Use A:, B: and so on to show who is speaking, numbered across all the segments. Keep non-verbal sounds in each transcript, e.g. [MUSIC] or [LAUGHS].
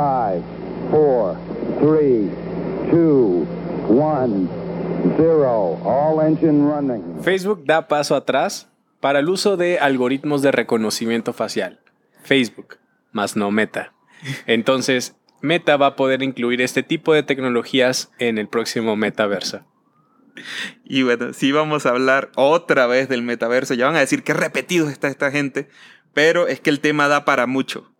A: 5, 4, 3, 2, 1, 0. All engine running.
B: Facebook da paso atrás para el uso de algoritmos de reconocimiento facial. Facebook, más no Meta. Entonces, Meta va a poder incluir este tipo de tecnologías en el próximo metaverso.
C: Y bueno, sí vamos a hablar otra vez del metaverso. Ya van a decir que repetido está esta gente, pero es que el tema da para mucho.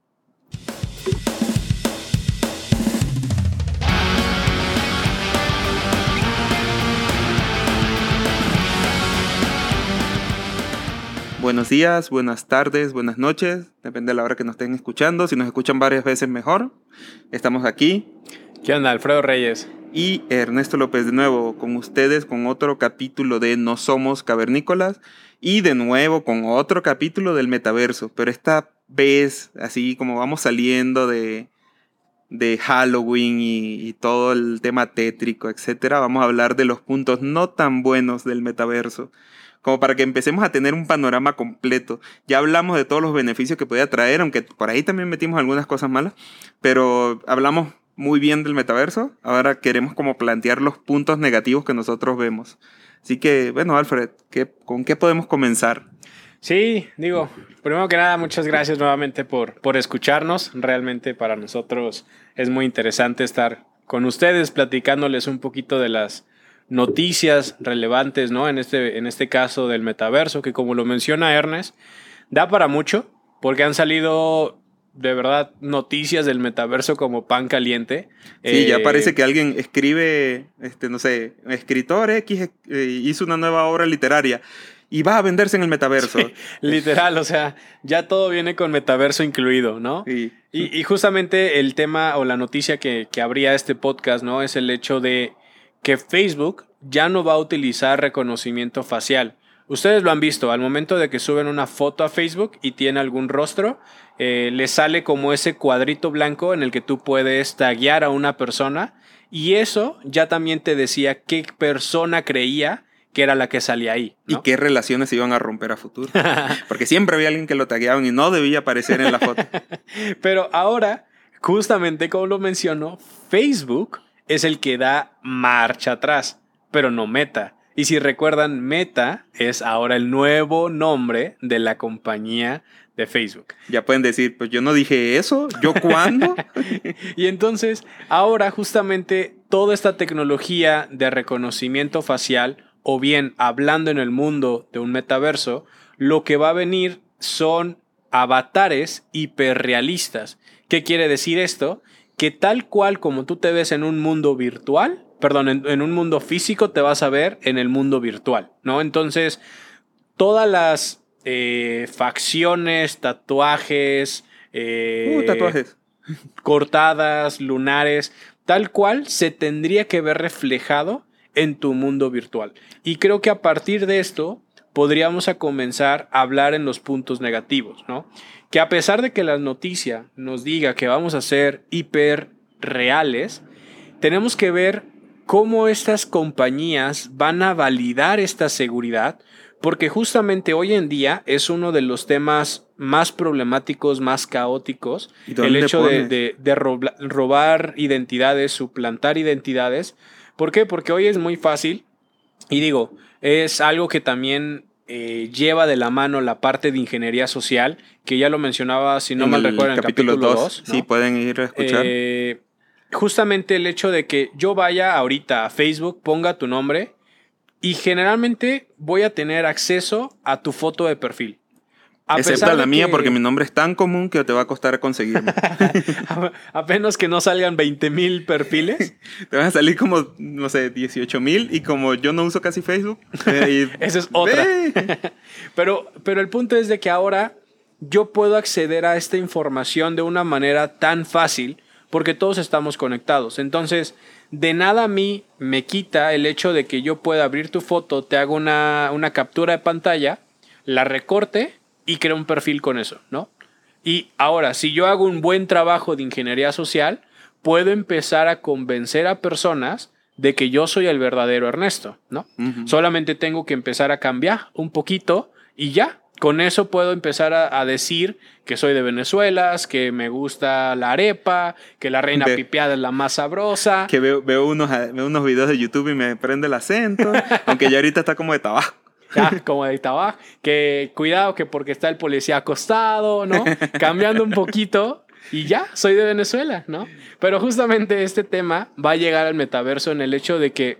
C: Buenos días, buenas tardes, buenas noches, depende de la hora que nos estén escuchando. Si nos escuchan varias veces, mejor. Estamos aquí.
B: ¿Qué onda, Alfredo Reyes?
C: Y Ernesto López de nuevo con ustedes con otro capítulo de No Somos Cavernícolas y de nuevo con otro capítulo del metaverso. Pero esta vez, así como vamos saliendo de, de Halloween y, y todo el tema tétrico, etcétera, vamos a hablar de los puntos no tan buenos del metaverso como para que empecemos a tener un panorama completo. Ya hablamos de todos los beneficios que podía traer, aunque por ahí también metimos algunas cosas malas, pero hablamos muy bien del metaverso. Ahora queremos como plantear los puntos negativos que nosotros vemos. Así que, bueno, Alfred, ¿qué, ¿con qué podemos comenzar?
B: Sí, digo, primero que nada, muchas gracias nuevamente por, por escucharnos. Realmente para nosotros es muy interesante estar con ustedes platicándoles un poquito de las noticias relevantes, ¿no? En este, en este caso del metaverso, que como lo menciona Ernest, da para mucho, porque han salido de verdad noticias del metaverso como pan caliente.
C: Sí, ya parece que alguien escribe, este, no sé, escritor X eh, hizo una nueva obra literaria y va a venderse en el metaverso. [LAUGHS]
B: literal, o sea, ya todo viene con metaverso incluido, ¿no? Y, y, justamente el tema o la noticia que, que habría este podcast, ¿no? Es el hecho de que Facebook ya no va a utilizar reconocimiento facial. Ustedes lo han visto, al momento de que suben una foto a Facebook y tiene algún rostro, eh, le sale como ese cuadrito blanco en el que tú puedes taguear a una persona y eso ya también te decía qué persona creía que era la que salía ahí.
C: Y qué relaciones se iban a romper a futuro. [LAUGHS] Porque siempre había alguien que lo tagueaban y no debía aparecer en la foto. [LAUGHS]
B: Pero ahora, justamente como lo mencionó, Facebook es el que da marcha atrás, pero no Meta. Y si recuerdan, Meta es ahora el nuevo nombre de la compañía de Facebook.
C: Ya pueden decir, pues yo no dije eso, ¿yo cuándo? [LAUGHS]
B: y entonces, ahora justamente toda esta tecnología de reconocimiento facial, o bien hablando en el mundo de un metaverso, lo que va a venir son avatares hiperrealistas. ¿Qué quiere decir esto? Que tal cual como tú te ves en un mundo virtual, perdón, en, un mundo físico te vas a ver en el mundo virtual, ¿no? Entonces, todas las eh, facciones, tatuajes,
C: eh, uh, tatuajes,
B: cortadas, lunares, tal cual se tendría que ver reflejado en tu mundo virtual. Y creo que a partir de esto podríamos a comenzar a hablar en los puntos negativos, ¿no? Que a pesar de que la noticia nos diga que vamos a ser hiper reales, tenemos que ver cómo estas compañías van a validar esta seguridad, porque justamente hoy en día es uno de los temas más problemáticos, más caóticos, el hecho de, de robar identidades, suplantar identidades. ¿Por qué? Porque hoy es muy fácil, y digo, es algo que también eh, lleva de la mano la parte de ingeniería social, que ya lo mencionaba, si no mal recuerdo, en el capítulo 2.
C: Sí, pueden ir a escuchar.
B: Eh, justamente el hecho de que yo vaya ahorita a Facebook, ponga tu nombre y generalmente voy a tener acceso a tu foto de perfil.
C: Excepto la mía, porque mi nombre es tan común que te va a costar conseguirme. [LAUGHS]
B: Apenas que no salgan 20 mil perfiles. [LAUGHS]
C: te van a salir como, no sé, 18 mil. Y como yo no uso casi Facebook. Eh, [LAUGHS]
B: Esa es otra. pero, pero el punto es de que ahora yo puedo acceder a esta información de una manera tan fácil porque todos estamos conectados. Entonces, de nada a mí me quita el hecho de que yo pueda abrir tu foto, te hago una, una captura de pantalla, la recorte y creo un perfil con eso, ¿no? Y ahora, si yo hago un buen trabajo de ingeniería social, puedo empezar a convencer a personas de que yo soy el verdadero Ernesto, ¿no? Solamente tengo que empezar a cambiar un poquito y ya, Con eso puedo empezar a, decir que soy de Venezuela, que me gusta la arepa, que la reina pipiada es la más sabrosa.
C: Que veo, veo, unos, veo unos videos de YouTube y me prende el acento, [LAUGHS] aunque ya ahorita está como de tabaco.
B: Ya, como de tabaco. Que cuidado que porque está el policía acostado, ¿no? [LAUGHS] Cambiando un poquito y ya, soy de Venezuela, ¿no? Pero justamente este tema va a llegar al metaverso en el hecho de que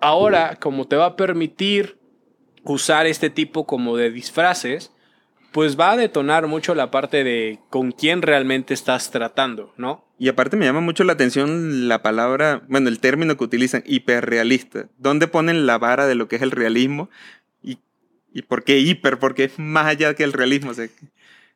B: ahora, como te va a permitir usar este tipo como de disfraces, pues va a detonar mucho la parte de con quién realmente estás tratando, ¿no?
C: Y aparte me llama mucho la atención la palabra, bueno, el término que utilizan, hiperrealista. ¿Dónde ponen la vara de lo que es el realismo? ¿Y, y por qué hiper? Porque es más allá que el realismo.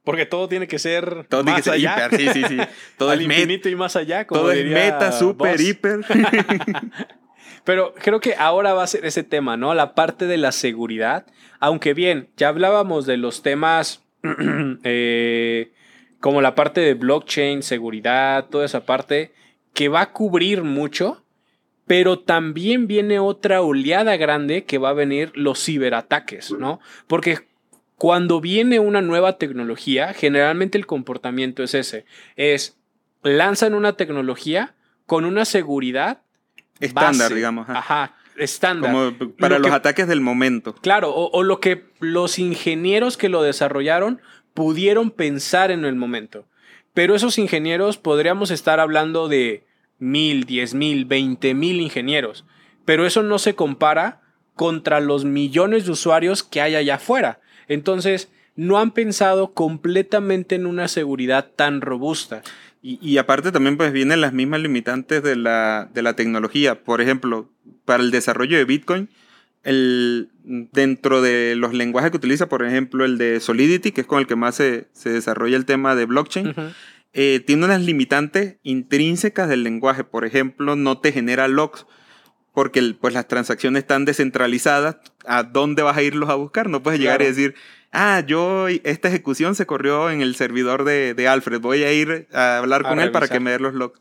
B: porque todo tiene que ser
C: todo más tiene que ser allá. hiper, sí, sí, sí. [LAUGHS]
B: Todo Al infinito y más allá,
C: como Todo es meta, super, hiper. [LAUGHS]
B: Pero creo que ahora va a ser ese tema, ¿no? La parte de la seguridad. Aunque bien, ya hablábamos de los temas [CLEARS THROAT] eh, como la parte de blockchain, seguridad, toda esa parte que va a cubrir mucho, pero también viene otra oleada grande que va a venir los ciberataques, ¿no? Porque cuando viene una nueva tecnología, generalmente el comportamiento es ese, es lanzan una tecnología con una seguridad
C: Estándar, digamos.
B: Ajá, estándar.
C: Como para los ataques del momento.
B: Claro, o, lo que los ingenieros que lo desarrollaron pudieron pensar en el momento. Pero esos ingenieros podríamos estar hablando de mil, diez mil, veinte mil ingenieros. Pero eso no se compara contra los millones de usuarios que hay allá afuera. Entonces, no han pensado completamente en una seguridad tan robusta.
C: Y, aparte también pues vienen las mismas limitantes de la, tecnología. Por ejemplo, para el desarrollo de Bitcoin, el, dentro de los lenguajes que utiliza, por ejemplo, el de Solidity, que es con el que más se, desarrolla el tema de blockchain, eh, tiene unas limitantes intrínsecas del lenguaje. Por ejemplo, no te genera locks porque pues las transacciones están descentralizadas. ¿A dónde vas a irlos a buscar? No puedes llegar y decir, ah, yo, esta ejecución se corrió en el servidor de, Alfred, voy a ir a hablar con él para que me dé los logs.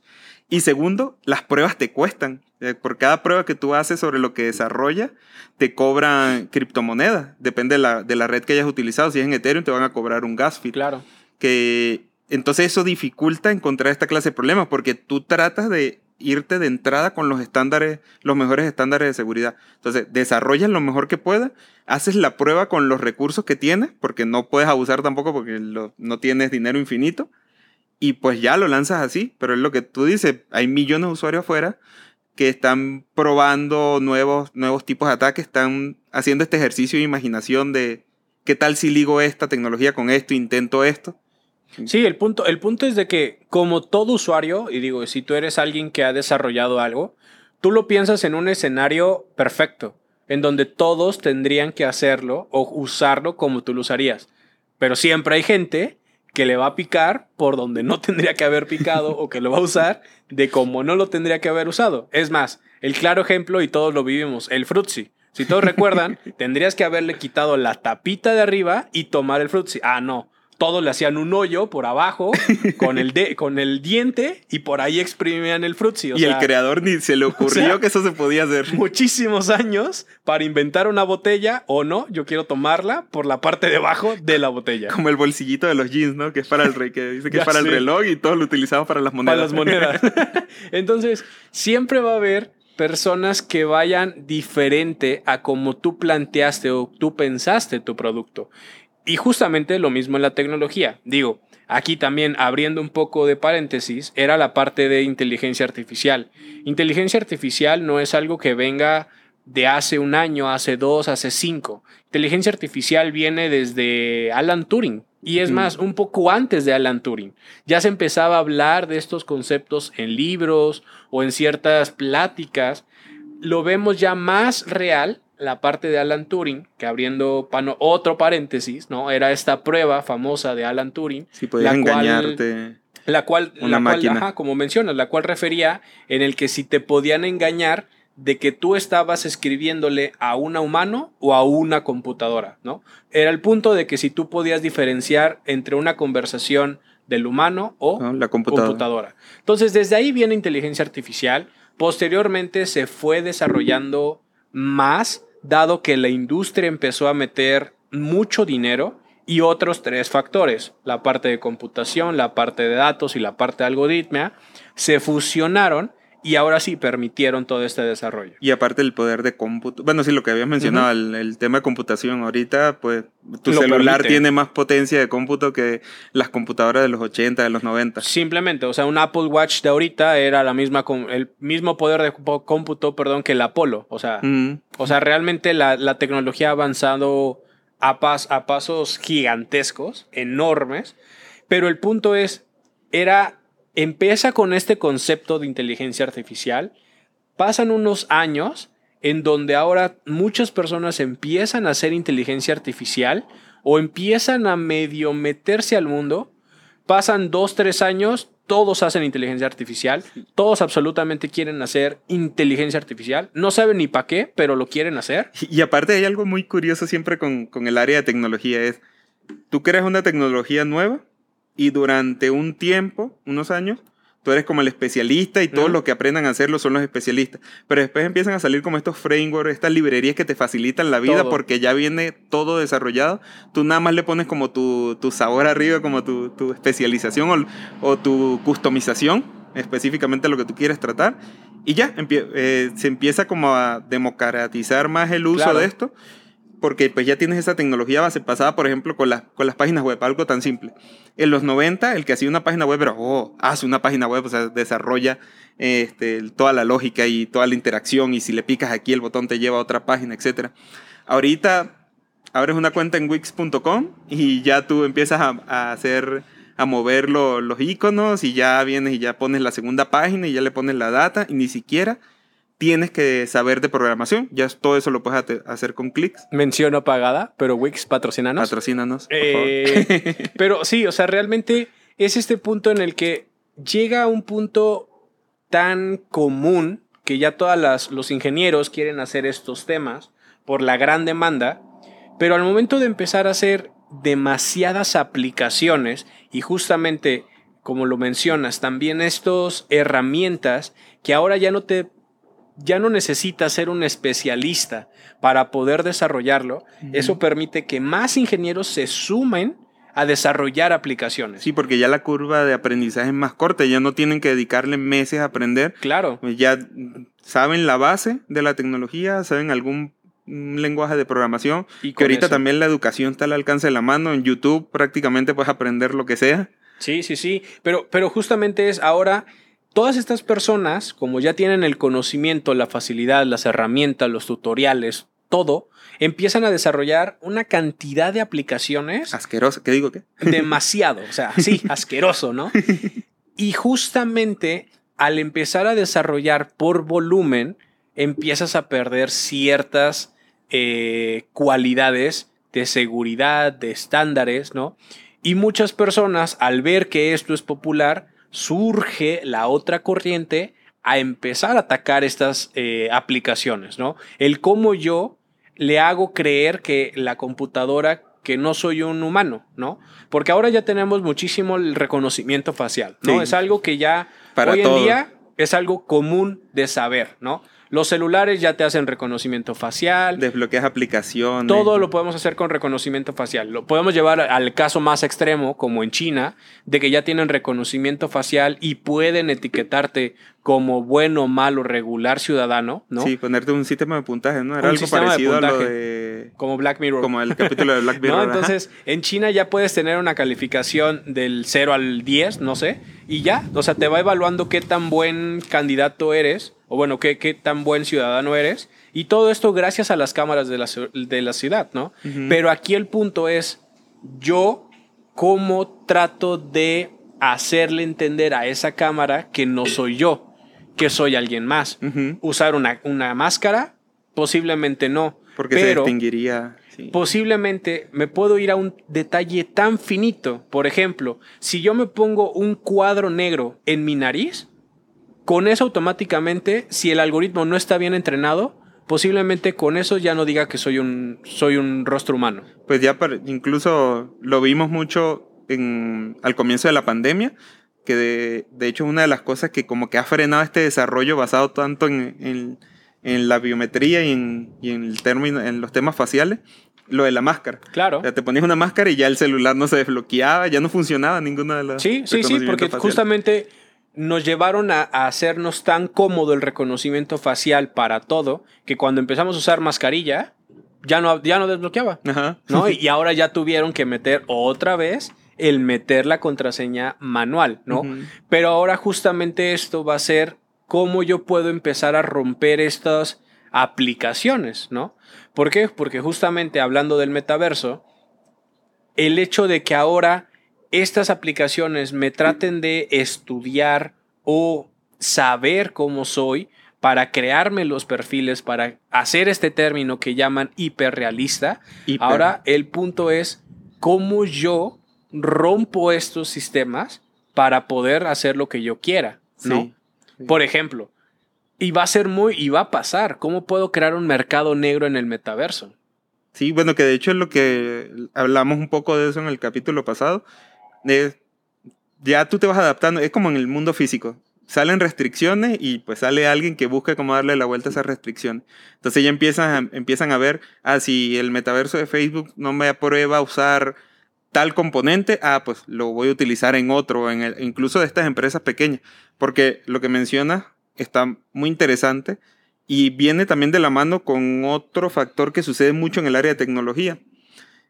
C: Y segundo, las pruebas te cuestan. Eh, por cada prueba que tú haces sobre lo que desarrolla, te cobran criptomonedas. Depende de la, de la red que hayas utilizado. Si es en Ethereum, te van a cobrar un gas fee.
B: Claro.
C: Que entonces eso dificulta encontrar esta clase de problemas porque tú tratas de irte de entrada con los estándares, los mejores estándares de seguridad. Entonces, desarrollas lo mejor que puedas, haces la prueba con los recursos que tienes, porque no puedes abusar tampoco porque no tienes dinero infinito, y pues ya lo lanzas así, pero es lo que tú dices, hay millones de usuarios afuera que están probando nuevos, nuevos tipos de ataques, están haciendo este ejercicio de imaginación de qué tal si ligo esta tecnología con esto, intento esto.
B: Sí, el punto, el punto es de que como todo usuario, y digo, si tú eres alguien que ha desarrollado algo, tú lo piensas en un escenario perfecto, en donde todos tendrían que hacerlo o usarlo como tú lo usarías. Pero siempre hay gente que le va a picar por donde no [LAUGHS] tendría que haber picado o que lo va a usar de como no lo tendría que haber usado. Es más, el claro ejemplo, y todos lo vivimos, el frutzi. Si todos recuerdan, [LAUGHS] tendrías que haberle quitado la tapita de arriba y tomar el frutzi. Ah, no todos le hacían un hoyo por abajo [LAUGHS] con el, de, con el diente y por ahí exprimían el frutzi.
C: y el creador ni se le ocurrió que eso se podía hacer.
B: Muchísimos años para inventar una botella o no, yo quiero tomarla por la parte de abajo de la botella.
C: Como el bolsillito de los jeans, ¿no? Que es para el rey, que dice que es para el reloj y todos lo utilizamos para las monedas.
B: Para las monedas. [LAUGHS] [LAUGHS] Entonces, siempre va a haber personas que vayan diferente a como tú planteaste o tú pensaste tu producto. Y justamente lo mismo en la tecnología. Digo, aquí también abriendo un poco de paréntesis, era la parte de inteligencia artificial. Inteligencia artificial no es algo que venga de hace un año, hace dos, hace cinco. Inteligencia artificial viene desde Alan Turing. Y es más, un poco antes de Alan Turing. Ya se empezaba a hablar de estos conceptos en libros o en ciertas pláticas. Lo vemos ya más real la parte de Alan Turing, que abriendo otro paréntesis, ¿no? Era esta prueba famosa de Alan Turing.
C: Sí, podía engañarte.
B: la cual, una máquina. como mencionas, la cual refería en el que si te podían engañar de que tú estabas escribiéndole a una humano o a una computadora, ¿no? Era el punto de que si tú podías diferenciar entre una conversación del humano o
C: la computadora. computadora.
B: Entonces, desde ahí viene inteligencia artificial. Posteriormente se fue desarrollando más dado que la industria empezó a meter mucho dinero y otros tres factores, la parte de computación, la parte de datos y la parte de algoritmia, se fusionaron y ahora sí permitieron todo este desarrollo.
C: Y aparte el poder de cómputo, bueno, sí, lo que habías mencionado, el, tema de computación, ahorita pues tu celular tiene más potencia de cómputo que las computadoras de los 80, de los 90.
B: Simplemente, o sea, un Apple Watch de ahorita era la misma, el mismo poder de cómputo, perdón, que el Apolo, o sea, o sea realmente la, la tecnología ha avanzado a, pas, a pasos gigantescos, enormes, pero el punto es, era empieza con este concepto de inteligencia artificial, pasan unos años en donde ahora muchas personas empiezan a hacer inteligencia artificial o empiezan a medio meterse al mundo, pasan dos, tres años, todos hacen inteligencia artificial, todos absolutamente quieren hacer inteligencia artificial, no saben ni para qué, pero lo quieren hacer.
C: Y aparte hay algo muy curioso siempre con, con el área de tecnología, es, tú creas una tecnología nueva y durante un tiempo, unos años, tú eres como el especialista y todos los que aprendan a hacerlo son los especialistas. Pero después empiezan a salir como estos frameworks, estas librerías que te facilitan la vida porque ya viene todo desarrollado. Tú nada más le pones como tu, tu sabor arriba, como tu, tu especialización o, o, tu customización, específicamente lo que tú quieres tratar. Y ya, eh, se empieza como a democratizar más el uso de esto porque pues ya tienes esa tecnología base pasada, por ejemplo, con, las con las páginas web, algo tan simple. En los 90, el que hacía una página web pero oh, hace una página web, o sea, desarrolla este, toda la lógica y toda la interacción, y si le picas aquí el botón te lleva a otra página, etc. Ahorita abres una cuenta en wix.com y ya tú empiezas a, hacer a mover los iconos y ya vienes y ya pones la segunda página y ya le pones la data y ni siquiera tienes que saber de programación. Ya todo eso lo puedes hacer con clics.
B: Mención pagada, pero Wix patrocínanos.
C: Patrocínanos.
B: Eh, [LAUGHS] pero sí, o sea, realmente es este punto en el que llega un punto tan común que ya todos los ingenieros quieren hacer estos temas por la gran demanda, pero al momento de empezar a hacer demasiadas aplicaciones y justamente como lo mencionas, también estas herramientas que ahora ya no te ya no necesitas ser un especialista para poder desarrollarlo. Eso permite que más ingenieros se sumen a desarrollar aplicaciones.
C: Sí, porque ya la curva de aprendizaje es más corta, ya no tienen que dedicarle meses a aprender.
B: Claro.
C: Pues ya saben la base de la tecnología, saben algún lenguaje de programación. Y que ahorita también la educación está al alcance de la mano. En YouTube prácticamente puedes aprender lo que sea.
B: Sí, sí, sí. Pero, pero justamente es ahora Todas estas personas, como ya tienen el conocimiento, la facilidad, las herramientas, los tutoriales, todo, empiezan a desarrollar una cantidad de aplicaciones.
C: Asqueroso, ¿qué digo qué?
B: Demasiado, o sea, sí, [LAUGHS] asqueroso, ¿no? Y justamente al empezar a desarrollar por volumen, empiezas a perder ciertas eh, cualidades de seguridad, de estándares, ¿no? Y muchas personas, al ver que esto es popular, surge la otra corriente a empezar a atacar estas eh, aplicaciones, ¿no? El cómo yo le hago creer que la computadora que no soy un humano, ¿no? Porque ahora ya tenemos muchísimo el reconocimiento facial, ¿no? Es algo que ya hoy en día es algo común de saber, ¿no? Los celulares ya te hacen reconocimiento facial.
C: Desbloqueas aplicaciones.
B: Todo lo podemos hacer con reconocimiento facial. Lo podemos llevar al caso más extremo, como en China, de que ya tienen reconocimiento facial y pueden etiquetarte como bueno, malo, regular ciudadano, ¿no?
C: Sí, ponerte un sistema de puntaje, ¿no? Era algo parecido a lo de...
B: Como Black Mirror.
C: Como el capítulo de Black [LAUGHS] Mirror.
B: ¿No? Entonces, en China ya puedes tener una calificación del 0 al 10, no sé, y ya, o sea, te va evaluando qué tan buen candidato eres, o bueno, qué, qué tan buen ciudadano eres, y todo esto gracias a las cámaras de la, de la ciudad, ¿no? Pero aquí el punto es, yo, ¿cómo trato de hacerle entender a esa cámara que no soy yo? que soy alguien más. Usar una, una, máscara, posiblemente no.
C: Porque se distinguiría.
B: Posiblemente me puedo ir a un detalle tan finito. Por ejemplo, si yo me pongo un cuadro negro en mi nariz, con eso automáticamente, si el algoritmo no está bien entrenado, posiblemente con eso ya no diga que soy un, soy un rostro humano.
C: Pues ya incluso lo vimos mucho en, al comienzo de la pandemia, que de, de, hecho una de las cosas que como que ha frenado este desarrollo basado tanto en, en, en la biometría y, en, y en, el término, en los temas faciales lo de la máscara.
B: Claro.
C: O sea, te ponías una máscara y ya el celular no se desbloqueaba, ya no funcionaba ninguna de las.
B: Sí, sí, sí, porque justamente nos llevaron a, a, hacernos tan cómodo el reconocimiento facial para todo que cuando empezamos a usar mascarilla ya no, ya no desbloqueaba.
C: Ajá.
B: ¿no? [LAUGHS] Y ahora ya tuvieron que meter otra vez el meter la contraseña manual, ¿no? Pero ahora justamente esto va a ser cómo yo puedo empezar a romper estas aplicaciones, ¿no? ¿Por qué? Porque justamente hablando del metaverso, el hecho de que ahora estas aplicaciones me traten de estudiar o saber cómo soy para crearme los perfiles, para hacer este término que llaman hiperrealista,
C: Hiper.
B: ahora el punto es cómo yo rompo estos sistemas para poder hacer lo que yo quiera, ¿no?
C: Sí.
B: Por ejemplo, y va a ser muy, y va a pasar, ¿cómo puedo crear un mercado negro en el metaverso?
C: Sí, bueno, que de hecho es lo que hablamos un poco de eso en el capítulo pasado. Es- ya tú te vas adaptando, es como en el mundo físico. Salen restricciones y pues sale alguien que busca cómo darle la vuelta a esas restricciones. Entonces ya empiezan a, empiezan a ver, ah, si el metaverso de Facebook no me aprueba usar tal componente, ah, pues lo voy a utilizar en otro, en el- incluso de estas empresas pequeñas. Porque lo que mencionas está muy interesante y viene también de la mano con otro factor que sucede mucho en el área de tecnología.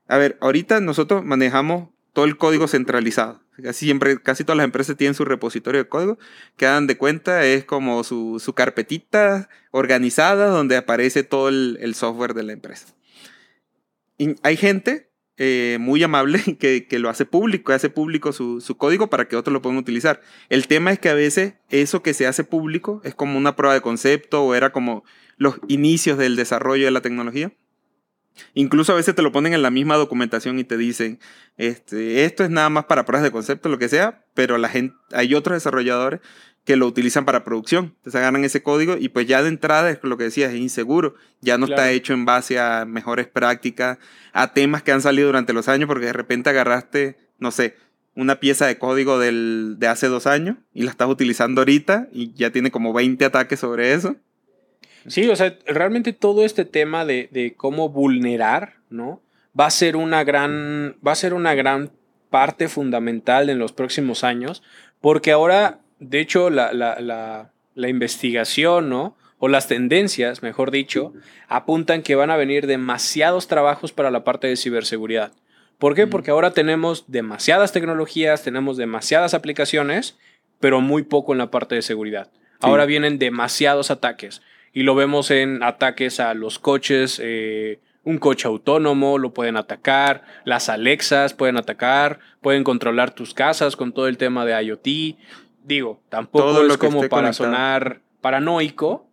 C: A ver, ahorita nosotros manejamos todo el código centralizado. Casi siempre, casi todas las empresas tienen su repositorio de código, que dan de cuenta es como su, su carpetita organizada donde aparece todo el, software de la empresa. Hay gente eh, muy amable [LAUGHS] que, que lo hace público, hace público su, su código para que otros lo puedan utilizar. El tema es que a veces eso que se hace público es como una prueba de concepto o era como los inicios del desarrollo de la tecnología. Incluso a veces te lo ponen en la misma documentación y te dicen, este, esto es nada más para pruebas de concepto, lo que sea, pero la gente, hay otros desarrolladores que lo utilizan para producción. Entonces agarran ese código y pues ya de entrada es lo que decías, es inseguro. Ya no está hecho en base a mejores prácticas, a temas que han salido durante los años, porque de repente agarraste, no sé, una pieza de código del, de hace dos años y la estás utilizando ahorita y ya tiene como 20 ataques sobre eso.
B: Sí, o sea, realmente todo este tema de, de cómo vulnerar, ¿no? Va a ser una gran, va a ser una gran parte fundamental en los próximos años, porque ahora, de hecho, la, la, la, la investigación, ¿no? O las tendencias, mejor dicho, apuntan que van a venir demasiados trabajos para la parte de ciberseguridad. ¿Por qué?
C: Mm.
B: Porque ahora tenemos demasiadas tecnologías, tenemos demasiadas aplicaciones, pero muy poco en la parte de seguridad. Ahora vienen demasiados ataques y lo vemos en ataques a los coches, eh, un coche autónomo lo pueden atacar, las Alexas pueden atacar, pueden controlar tus casas con todo el tema de IoT. Digo, tampoco
C: Todo
B: es como para
C: conectado.
B: sonar paranoico,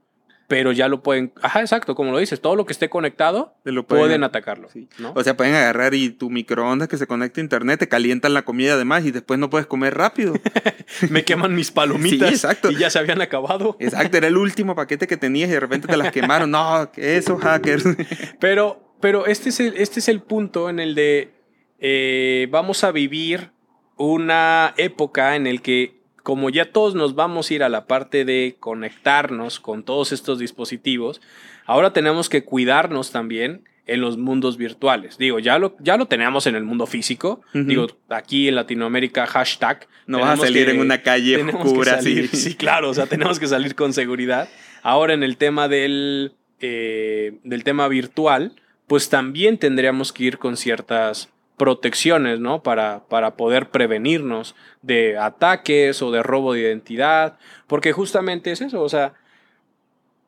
B: pero ya lo pueden, ajá, exacto, como lo dices, todo lo que esté conectado
C: lo
B: pueden, atacarlo.
C: Sí.
B: ¿no?
C: O sea, pueden agarrar y tu microondas que se conecta a internet te calientan la comida además y después no puedes comer rápido. [LAUGHS]
B: Me queman mis palomitas
C: Sí, exacto.
B: y ya se habían acabado.
C: Exacto, era el último paquete que tenías y de repente te las quemaron. No, esos hackers. [LAUGHS]
B: Pero, pero este, es el, este es el punto en el de eh, vamos a vivir una época en el que como ya todos nos vamos a ir a la parte de conectarnos con todos estos dispositivos, ahora tenemos que cuidarnos también en los mundos virtuales. Digo, ya lo, ya lo teníamos en el mundo físico. Digo, aquí en Latinoamérica, hashtag.
C: No vas a salir
B: que-
C: en una calle oscura.
B: Sí, claro, o sea, tenemos que salir con seguridad. Ahora en el tema del, eh, del tema virtual, pues también tendríamos que ir con ciertas protecciones, ¿no? Para, para poder prevenirnos de ataques o de robo de identidad, porque justamente es eso, o sea,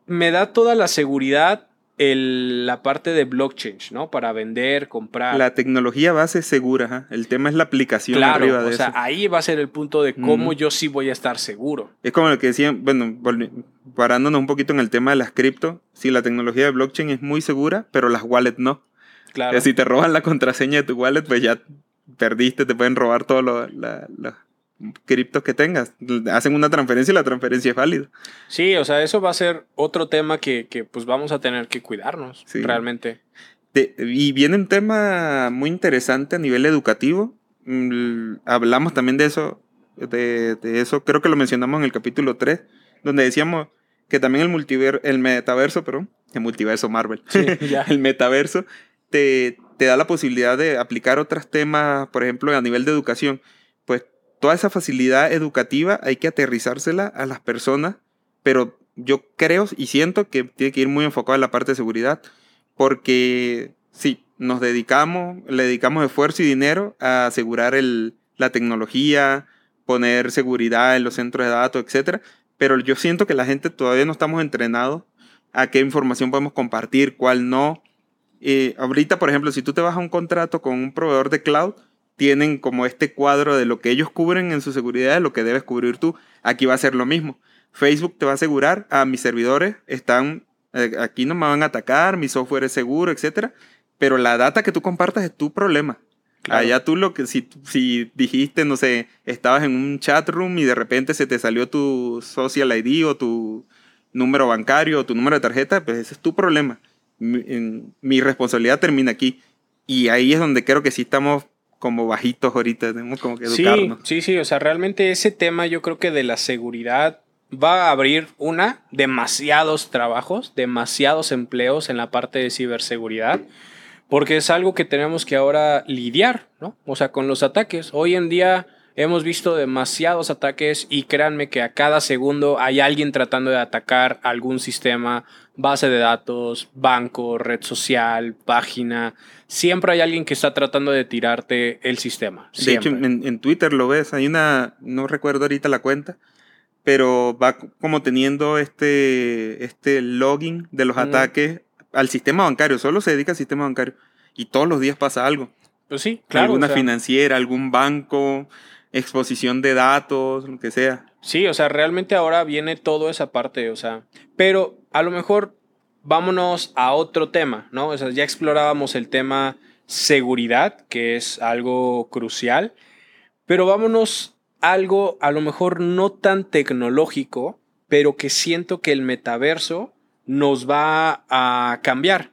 B: me da toda la seguridad el- la parte de blockchain, ¿no? Para vender, comprar.
C: La tecnología base es segura. El tema es la aplicación
B: claro,
C: arriba de
B: o sea,
C: eso.
B: ahí va a ser el punto de cómo yo sí voy a estar seguro.
C: Es como lo que decían, bueno, parándonos un poquito en el tema de las cripto. Sí, la tecnología de blockchain es muy segura, pero las wallets no.
B: Claro.
C: Que Si te roban la contraseña de tu wallet, pues ya perdiste, te pueden robar todos los criptos que tengas. Hacen una transferencia y la transferencia es válida.
B: Sí, o sea, eso va a ser otro tema que, que, pues vamos a tener que cuidarnos
C: Sí.
B: realmente.
C: De- y viene un tema muy interesante a nivel educativo. Mm, hablamos también de eso, de, de eso, creo que lo mencionamos en el capítulo 3, donde decíamos que también el multiver, el metaverso, perdón, el multiverso Marvel,
B: Sí, [LAUGHS] ya.
C: el metaverso te, da la posibilidad de aplicar otros temas, por ejemplo, a nivel de educación. Pues toda esa facilidad educativa hay que aterrizársela a las personas, pero yo creo y siento que tiene que ir muy enfocado en la parte de seguridad, porque sí, nos dedicamos, le dedicamos esfuerzo y dinero a asegurar la tecnología, poner seguridad en los centros de datos, etc. Pero yo siento que la gente todavía no estamos entrenados a qué información podemos compartir, cuál no. Eh, ahorita, por ejemplo, si tú te vas a un contrato con un proveedor de cloud, tienen como este cuadro de lo que ellos cubren en su seguridad, de lo que debes cubrir tú. Aquí va a ser lo mismo. Facebook te va a asegurar, a mis servidores están, eh, aquí no me van a atacar, mi software es seguro, etc. Pero la data que tú compartas es tu problema. Allá tú lo que, si, si dijiste, no sé, estabas en un chat room y de repente se te salió tu social ID o tu número bancario o tu número de tarjeta, pues ese es tu problema. Mi, responsabilidad termina aquí. Y ahí es donde creo que sí estamos como bajitos ahorita, tenemos como que educarnos.
B: Sí, sí, sí, o sea, realmente ese tema yo creo que de la seguridad va a abrir una, demasiados trabajos, demasiados empleos en la parte de ciberseguridad porque es algo que tenemos que ahora lidiar, ¿no? O sea, con los ataques. Hoy en día hemos visto demasiados ataques y créanme que a cada segundo hay alguien tratando de atacar algún sistema, base de datos, banco, red social, página. Siempre hay alguien que está tratando de tirarte el sistema.
C: De hecho, en, Twitter lo ves, hay una, no recuerdo ahorita la cuenta, pero va como teniendo este, este login de los ataques al sistema bancario, solo se dedica al sistema bancario. Y todos los días pasa algo.
B: Pues sí, claro.
C: Alguna financiera, algún banco, exposición de datos, lo que sea.
B: Sí, o sea, realmente ahora viene toda esa parte, o sea, pero a lo mejor vámonos a otro tema, ¿no? O sea, ya explorábamos el tema seguridad, que es algo crucial, pero vámonos a algo a lo mejor no tan tecnológico, pero que siento que el metaverso nos va a cambiar.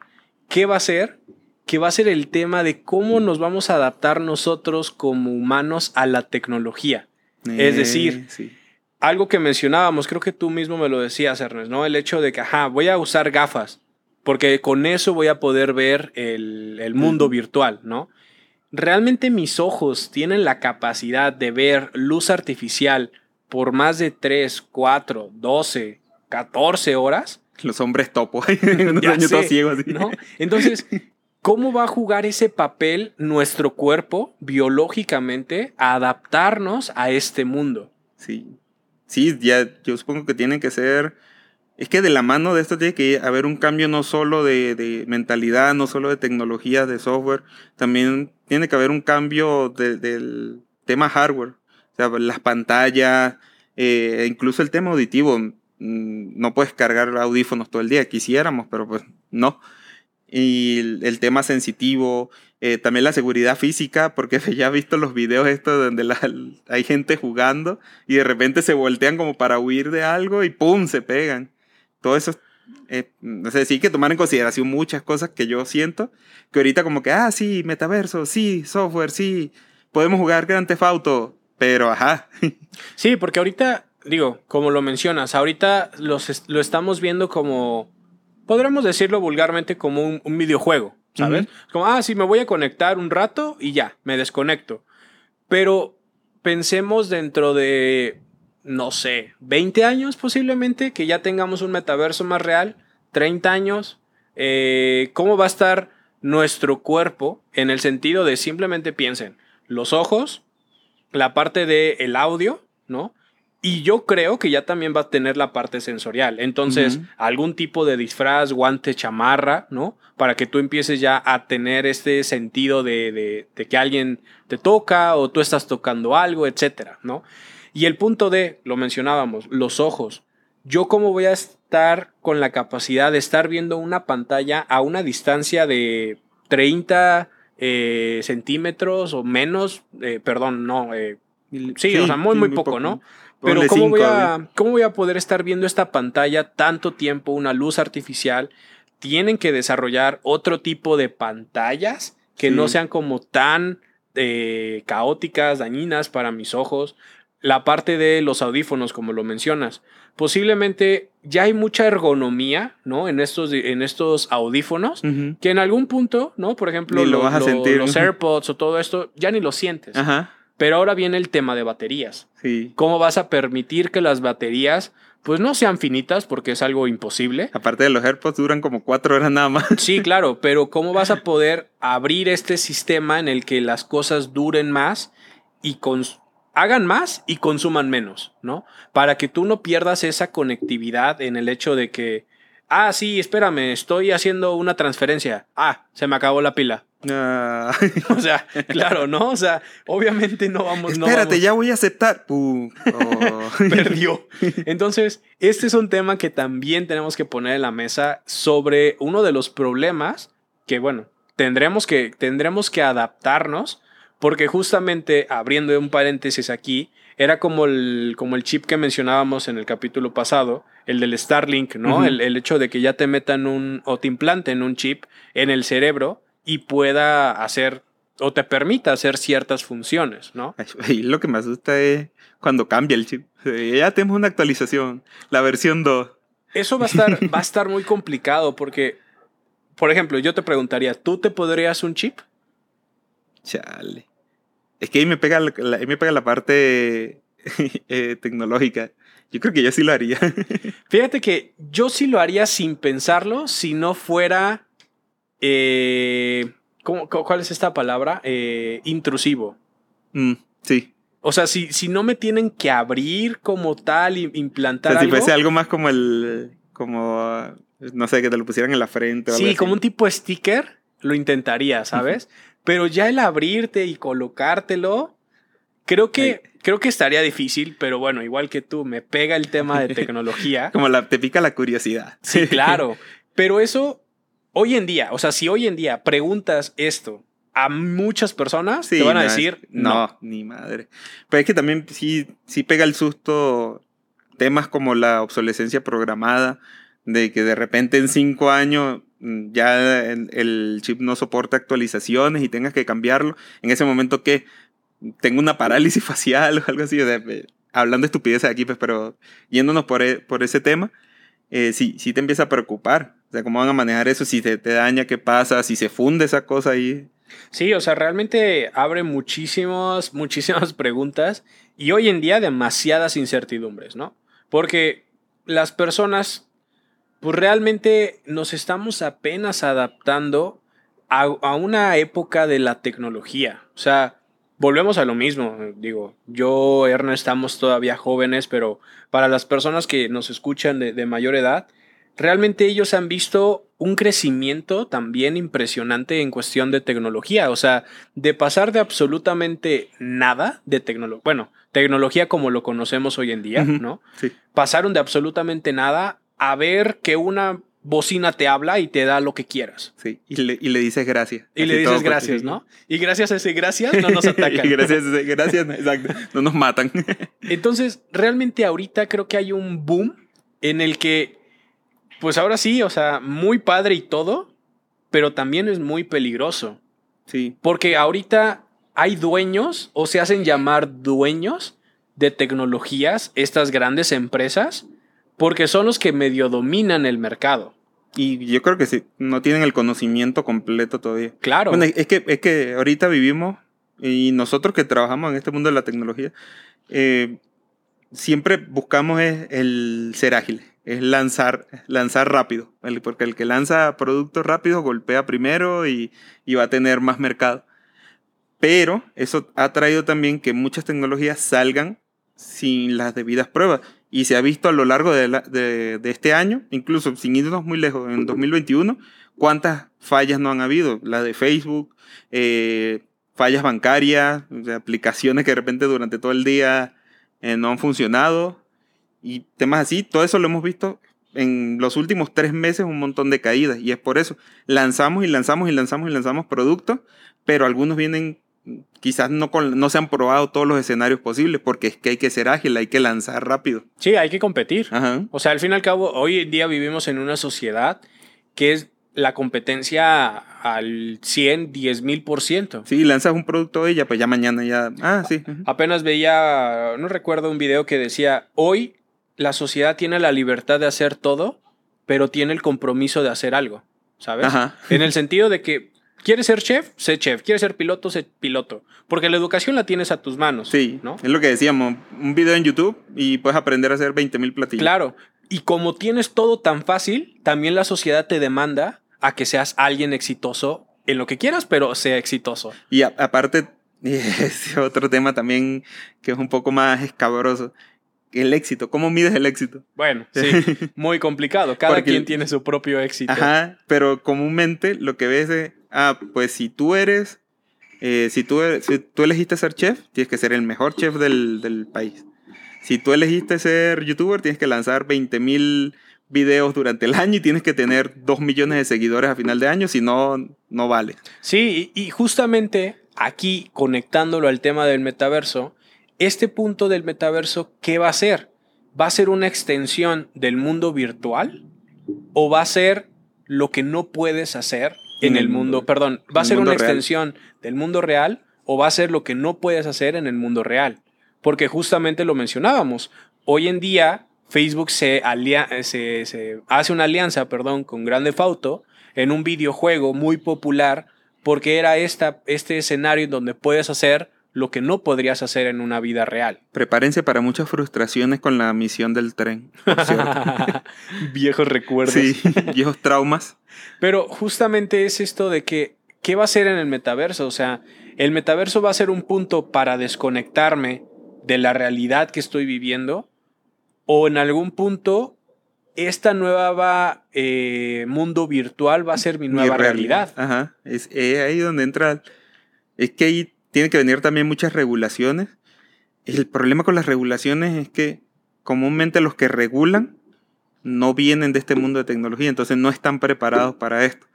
B: ¿Qué va a ser? Que va a ser el tema de cómo nos vamos a adaptar nosotros como humanos a la tecnología. es decir, eh, algo que mencionábamos, creo que tú mismo me lo decías, Ernest, ¿no? El hecho de que, ajá, voy a usar gafas, porque con eso voy a poder ver el, el mundo virtual, ¿no? ¿Realmente mis ojos tienen la capacidad de ver luz artificial por más de 3, 4, 12, 14 horas?
C: Los hombres topo. [LAUGHS] unos
B: ciegos, ¿no? Entonces, [LAUGHS] ¿cómo va a jugar ese papel nuestro cuerpo biológicamente a adaptarnos a este mundo?
C: Sí. Sí, ya yo supongo que tiene que ser. Es que de la mano de esto tiene que haber un cambio no solo de, mentalidad, no solo de tecnología, de software, también tiene que haber un cambio del tema hardware. Las pantallas, eh, incluso el tema auditivo Mm, no puedes cargar audífonos todo el día, quisiéramos, pero pues no. Y el, tema sensitivo, eh, también la seguridad física, porque [LAUGHS] ya he visto los videos estos donde hay gente jugando y de repente se voltean como para huir de algo y ¡pum! se pegan. Todo eso, eh, sí hay que tomar en consideración muchas cosas que yo siento, que ahorita como que, ah, sí, metaverso, sí, software, sí, podemos jugar Grand Theft Auto, pero ajá. [LAUGHS]
B: Sí, porque ahorita digo, como lo mencionas, ahorita los, lo estamos viendo como, podríamos decirlo vulgarmente como un, videojuego, ¿sabes? Como, ah, sí, me voy a conectar un rato y ya, me desconecto. Pero pensemos dentro de, no sé, 20 años posiblemente, que ya tengamos un metaverso más real, 30 años, eh, ¿cómo va a estar nuestro cuerpo en el sentido de simplemente piensen, los ojos, la parte del el audio, ¿no? Y yo creo que ya también va a tener la parte sensorial. Entonces, algún tipo de disfraz, guante, chamarra, ¿no? Para que tú empieces ya a tener este sentido de, de, que alguien te toca o tú estás tocando algo, etcétera, ¿no? Y el punto de, lo mencionábamos, los ojos. Yo cómo voy a estar con la capacidad de estar viendo una pantalla a una distancia de 30 eh, centímetros o menos, eh, perdón, no, eh, sí, o sea, muy, muy poco, ¿no? Pero ¿cómo voy, a, ¿cómo voy a poder estar viendo esta pantalla tanto tiempo, una luz artificial? Tienen que desarrollar otro tipo de pantallas que no sean como tan eh, caóticas, dañinas para mis ojos. la parte de los audífonos, como lo mencionas. Posiblemente ya hay mucha ergonomía, ¿no? En estos, en estos audífonos,
C: Ujú.
B: que en algún punto, ¿no? Por ejemplo,
C: Ni lo vas a sentir.
B: los. AirPods o todo esto, ya ni lo sientes.
C: Ajá.
B: Pero ahora viene el tema de baterías.
C: Sí.
B: ¿Cómo vas a permitir que las baterías, pues no sean finitas, porque es algo imposible?
C: Aparte de los AirPods, duran como cuatro horas nada más.
B: Sí, [LAUGHS] claro, pero ¿cómo vas a poder abrir este sistema en el que las cosas duren más y hagan más y consuman menos, ¿no? Para que tú no pierdas esa conectividad en el hecho de que, ah, sí, espérame, estoy haciendo una transferencia. Ah, se me acabó la pila.
C: Ah. [LAUGHS]
B: O sea, claro, ¿no? O sea, obviamente no vamos... no
C: Espérate,
B: vamos-
C: ya voy a aceptar. Oh. [LAUGHS]
B: perdió. Entonces, este es un tema que también tenemos que poner en la mesa sobre uno de los problemas que, bueno, tendremos que, tendremos que adaptarnos porque justamente, abriendo un paréntesis aquí, era como el, como el chip que mencionábamos en el capítulo pasado, el del Starlink, ¿no? El, el hecho de que ya te metan un, o te implanten un chip en el cerebro y pueda hacer, o te permita hacer ciertas funciones, ¿no?
C: Ay, lo que me asusta es cuando cambia el chip. Ya tenemos una actualización, la versión 2.
B: Eso va a estar, [LAUGHS] va a estar muy complicado porque, por ejemplo, yo te preguntaría, ¿tú te podrías un chip?
C: Chale. Es que ahí me pega la, la- ahí me pega la parte [LAUGHS] eh, tecnológica. Yo creo que yo sí lo haría. [LAUGHS]
B: Fíjate que yo sí lo haría sin pensarlo si no fuera... eh, ¿cómo- cu- ¿Cuál es esta palabra? Eh, intrusivo.
C: Mm, sí.
B: O sea, si, si no me tienen que abrir como tal y
C: O
B: implantar
C: sea, si
B: algo.
C: fuese algo más como el. Como. No sé, que te lo pusieran en la frente o algo
B: Sí,
C: así.
B: como un tipo sticker, lo intentaría, ¿sabes? Pero ya el abrirte y colocártelo, creo que, creo que estaría difícil, pero bueno, igual que tú, me pega el tema de tecnología. [LAUGHS]
C: Como la, te pica la curiosidad.
B: Sí, [LAUGHS] claro. Pero eso, hoy en día, o sea, si hoy en día preguntas esto a muchas personas,
C: Sí,
B: te van a
C: no,
B: decir,
C: no,
B: no.
C: ni madre. Pero es que también sí, sí pega el susto temas como la obsolescencia programada, de que de repente en cinco años ya el, chip no soporta actualizaciones y tengas que cambiarlo. En ese momento que tengo una parálisis [LAUGHS] facial o algo así, o sea, hablando estupideces aquí, pues, pero yéndonos por, e- por ese tema, eh, sí, sí te empieza a preocupar. O sea, cómo van a manejar eso, si te, te daña, qué pasa, si se funde esa cosa ahí.
B: Sí, o sea, realmente abre muchísimas, [LAUGHS] muchísimas preguntas y hoy en día demasiadas incertidumbres, ¿no? Porque las personas, pues realmente nos estamos apenas adaptando a, a una época de la tecnología. O sea, volvemos a lo mismo. Digo, yo, Erna, estamos todavía jóvenes, pero para las personas que nos escuchan de, de mayor edad, realmente ellos han visto un crecimiento también impresionante en cuestión de tecnología. O sea, de pasar de absolutamente nada de tecnología, bueno, tecnología como lo conocemos hoy en día. ¿no?
C: Sí.
B: Pasaron de absolutamente nada a ver que una bocina te habla y te da lo que quieras.
C: Sí, y le, y le dices gracias.
B: Y le
C: Así
B: dices gracias, ¿no? Y gracias a ese gracias no [LAUGHS] nos atacan.
C: Y gracias, gracias, exacto. No nos matan. [LAUGHS]
B: Entonces, realmente ahorita creo que hay un boom en el que, pues ahora sí, o sea, muy padre y todo, pero también es muy peligroso.
C: Sí.
B: Porque ahorita hay dueños o se hacen llamar dueños de tecnologías, estas grandes empresas, porque son los que medio dominan el mercado.
C: Y yo creo que sí, no tienen el conocimiento completo todavía.
B: Claro.
C: Bueno, es que, es que ahorita vivimos y nosotros que trabajamos en este mundo de la tecnología, eh, siempre buscamos es el ser ágil, es lanzar, lanzar rápido, porque el que lanza productos rápidos golpea primero y, y va a tener más mercado. Pero eso ha traído también que muchas tecnologías salgan sin las debidas pruebas. Y se ha visto a lo largo de, de- este año, incluso sin irnos muy lejos, en 2021, cuántas fallas no han habido. La de Facebook, eh, fallas bancarias, aplicaciones que de repente durante todo el día eh, no han funcionado y temas así. Todo eso lo hemos visto en los últimos tres meses, un montón de caídas. Y es por eso, lanzamos y lanzamos y lanzamos y lanzamos productos, pero algunos vienen, quizás no, con- no se han probado todos los escenarios posibles, porque es que hay que ser ágil, hay que lanzar rápido.
B: Sí, hay que competir.
C: Ajá.
B: O sea, al fin y al cabo, hoy en día vivimos en una sociedad que es la competencia al 100, 10 mil por ciento.
C: Sí, lanzas un producto hoy, ya pues ya mañana ya. Ah, sí.
B: Apenas veía, no recuerdo un video que decía, hoy la sociedad tiene la libertad de hacer todo, pero tiene el compromiso de hacer algo, ¿sabes?
C: Ajá.
B: En el sentido de que quieres ser chef, sé chef, quieres ser piloto, sé piloto, porque la educación la tienes a tus manos,
C: Sí,
B: ¿no?
C: es lo que decíamos. Un video en YouTube y puedes aprender a hacer 20 mil platillos.
B: Claro, y como tienes todo tan fácil, también la sociedad te demanda a que seas alguien exitoso en lo que quieras, pero sea exitoso.
C: Y a- aparte, [LAUGHS] es otro tema también que es un poco más escabroso. El éxito. ¿Cómo mides el éxito?
B: Bueno, sí, [LAUGHS] muy complicado. Cada
C: Porque-
B: quien tiene su propio éxito.
C: Ajá, pero comúnmente lo que ves es, ah, pues si tú eres, eh, si, tú, eres- si tú elegiste ser chef, tienes que ser el mejor chef del, del país. Si tú elegiste ser youtuber, tienes que lanzar 20 mil videos durante el año y tienes que tener 2 millones de seguidores a final de año, si no, no vale.
B: Sí, y justamente aquí, conectándolo al tema del metaverso, este punto del metaverso, ¿qué va a ser? ¿Va a ser una extensión del mundo virtual? ¿O va a ser lo que no puedes hacer en, el mundo? Perdón, ¿va a ser una
C: real.
B: extensión del mundo real o va a ser lo que no puedes hacer en el mundo real? Porque justamente lo mencionábamos. Hoy en día Facebook se, alia- se, se hace una alianza perdón, con Grand Theft Auto en un videojuego muy popular porque era esta, este escenario en donde puedes hacer lo que no podrías hacer en una vida real.
C: Prepárense para muchas frustraciones con la misión del tren. [LAUGHS]
B: Viejos recuerdos.
C: sí, viejos traumas.
B: Pero justamente es esto de que, ¿qué va a ser en el metaverso? O sea, el metaverso va a ser un punto para desconectarme de la realidad que estoy viviendo o en algún punto esta nueva eh, mundo virtual va a ser mi
C: Mi
B: nueva realidad.
C: Ajá. Es eh, ahí donde entra. Es que ahí tiene que venir también muchas regulaciones. El problema con las regulaciones es que comúnmente los que regulan no vienen de este mundo de tecnología, entonces no están preparados para esto.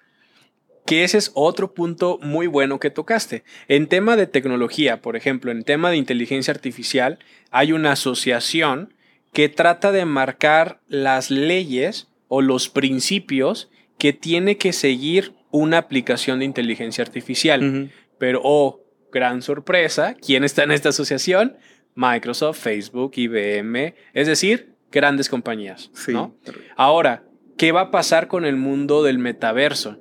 B: Que ese es otro punto muy bueno que tocaste. En tema de tecnología, por ejemplo, en tema de inteligencia artificial, hay una asociación que trata de marcar las leyes o los principios que tiene que seguir una aplicación de inteligencia artificial. Pero, oh, gran sorpresa, ¿quién está en esta asociación? Microsoft, Facebook, IBM, es decir, grandes compañías.
C: Sí.
B: ¿no? Ahora, ¿qué va a pasar con el mundo del metaverso?